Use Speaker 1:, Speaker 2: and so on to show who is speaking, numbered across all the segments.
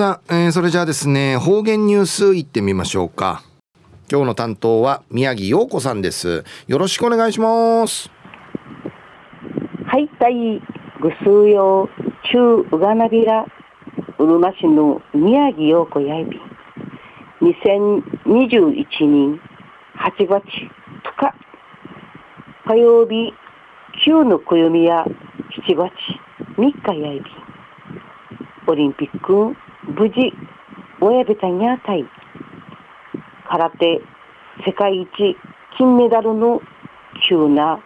Speaker 1: さあ、えー、それじゃあですね、方言ニュースいってみましょうか。今日の担当は宮城陽子さんです。よろしくお願いします。
Speaker 2: はい、たい、ぐすうよう、ちゅううがなびら、うるま市の宮城陽子やいび。2021年8月とか、火曜日、9の暦や7月3日やいび。オリンピック無事親べたにあたい。空手世界一金メダルの急な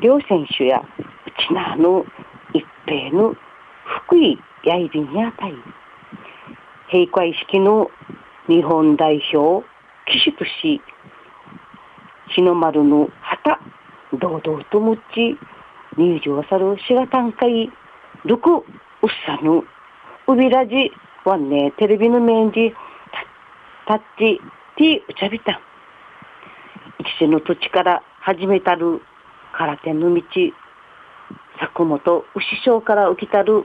Speaker 2: 両選手やうちなの一平の福井やいびにあたい。閉会式の日本代表騎手とし日の丸の旗堂々とむっち入場さるしがたんかい。るくうっさぬうびらじはね、テレビの面じ、タッチ、ティー、うちゃびたん。一世の土地から始めたる空手の道、作本牛章から浮きたる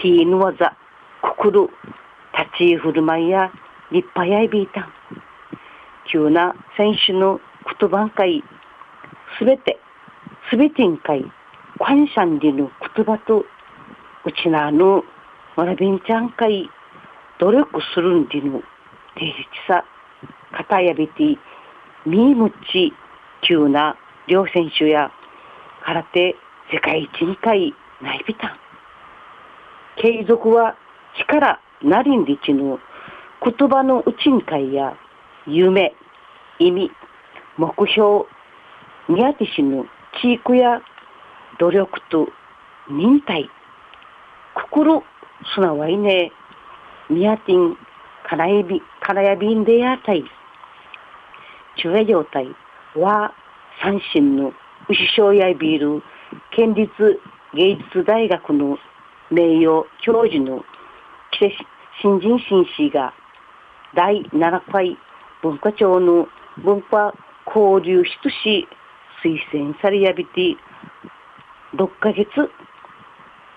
Speaker 2: ティーの技、くくる、立ち居振る舞いや立派やいびいたん。急な選手の言葉んかい、すべて、すべてんかい、感謝んりの言葉と、うちなの、わらびんちゃんかい、努力するんでの定実さ、肩やびて、みむち、急な両選手や空手世界一二回ないびたん。継続は力なりんりちの言葉のうちんかいや夢、意味、目標、宮手しの地域や努力と忍耐、心すなわいね、ミヤティン、カラヤビ、カラヤビンデヤタイ、中夜状態は三神の牛小やビール、県立芸術大学の名誉教授の季節新人紳士が第7回文化庁の文化交流室し推薦されやびて6ヶ月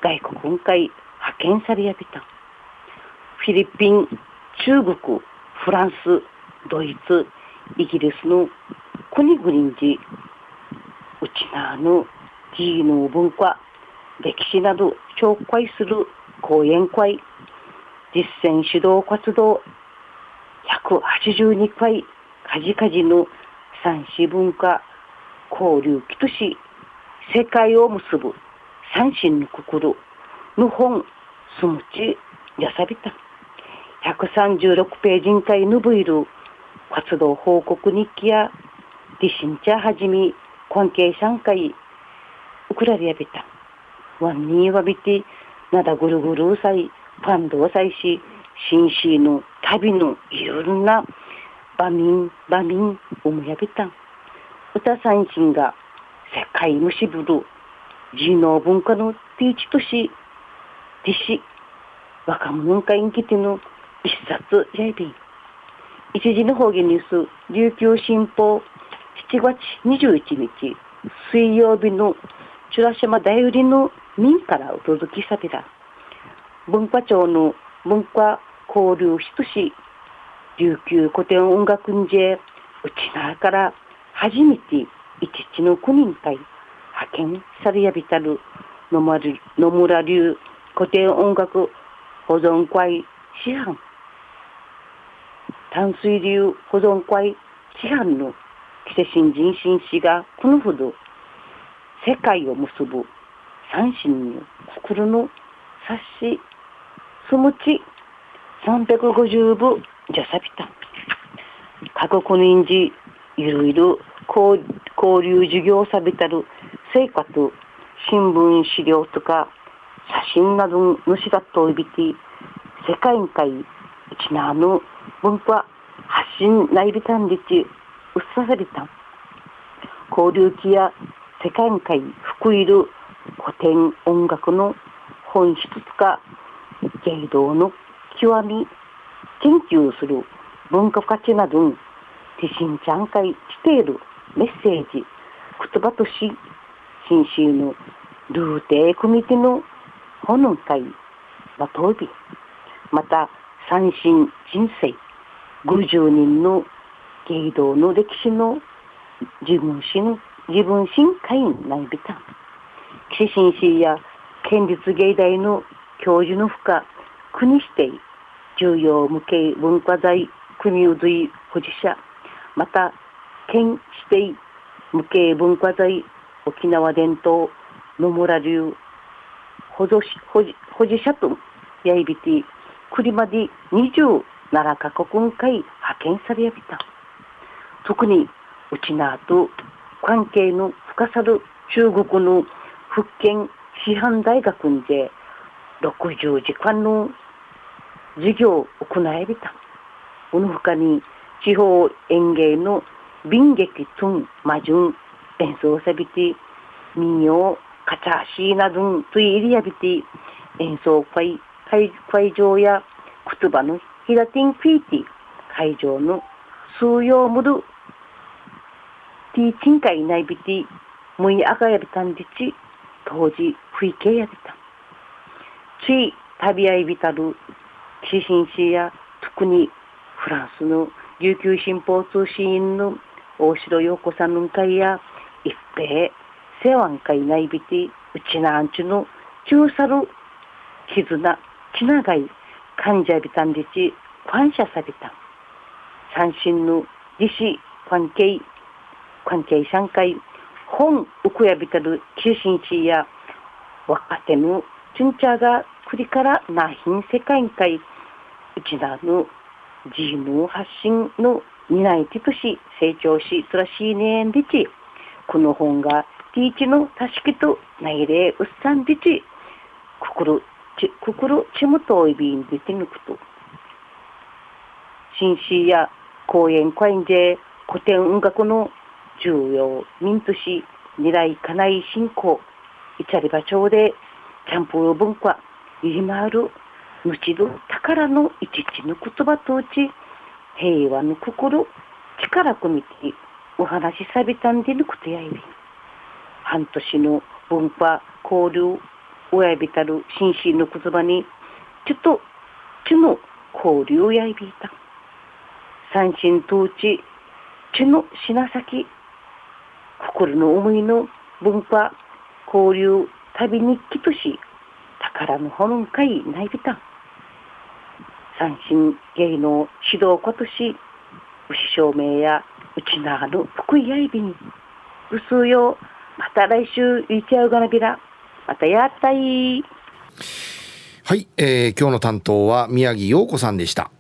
Speaker 2: 外国会派遣されやびた。フィリピン、中国、フランス、ドイツ、イギリスの国々にうちなの技能文化、歴史など紹介する講演会、実践指導活動、182回、カジカジの三子文化交流期とし、世界を結ぶ三神の心の本、すむち、やさびた。36ページにかいぬぶいる活動報告日記やディシンチャーはじみ関係者んかいウクラリアビタ。ワンニーワビティなだぐるぐるうさいパンドウさいし新シーの旅のいろんな場民場民おむやびた。歌三振が世界むしぶる人能文化のティーチとしディシ若者会に来ての一冊やいびん。一時の方言ニュース、琉球新報7月21日、水曜日のチュラシマ大売りの民からお届けさびら。文化庁の文化交流室し、琉球古典音楽んじうちなから初めて一日の9人会派遣されやびたる野村流古典音楽保存会師範淡水流保存会師範の季節新人紳士がこのほど世界を結ぶ三神の心の冊子すむち350部じゃさびた。各国人事いろいろ交流授業さびたる生活新聞資料とか写真などのしがといびて世界会ちなの文化発信内ビタンリチうっささびたん交流期や世界会福いる古典音楽の本質とか芸道の極み研究する文化価値などティシンちゃん会しているメッセージ言葉とし新州のルーテー組手の本会まとびまた三神人生。50人の芸道の歴史の自分心自分心会員内びた岸新市や県立芸大の教授の負荷国指定重要無形文化財国有随保持者。また県指定無形文化財沖縄伝統野村流保持保保持者とやいびて栗まで7カ国会派遣されやびた特にうちなと関係の深さる中国の福建師範大学で60時間の授業を行えびた。この他に地方演芸の民劇トン魔順演奏さびて民謡カチャシーなどといりやびて演奏会会場や言葉のヒラティンフィーティ会場の数曜ムルティーチンカイナイビティムイアガヤビタンディチ当時吹景やびた。つい旅合いびたるキシンシや特にフランスの琉球新報通信員の大城陽子さんの会や一平世話会内びてうちなんちゅの中さる絆ちながい患者びたんでち感謝された三振の自死関係関係参会本ウクヤビタル中心地や若手のチュンチャーが栗からなひん世界会うちなの自の発信の担い手とし成長しつらしいねんでちこの本がティーチのたしきとないれうっさんでち心ち心ちむといびんでてぬくと。新市や公演会員で古典音楽の重要民都市未来家内振興イチャリバ町でキャンプ文化いりまるむちど宝の一ちの言葉とうち平和の心力込みてお話しさびたんでぬくとやいび半年の文化交流親びたる紳士の言葉にちょっとちの交流やいびいた。三神統治ちの品先。心の思いの文化交流旅日記とし宝の本会ないびた。三神芸能指導家とし牛照明やうちなある福井やいびにうすうよまた来週いちゃうがなびら。またやったい。
Speaker 1: はい、えー、今日の担当は宮城陽子さんでした。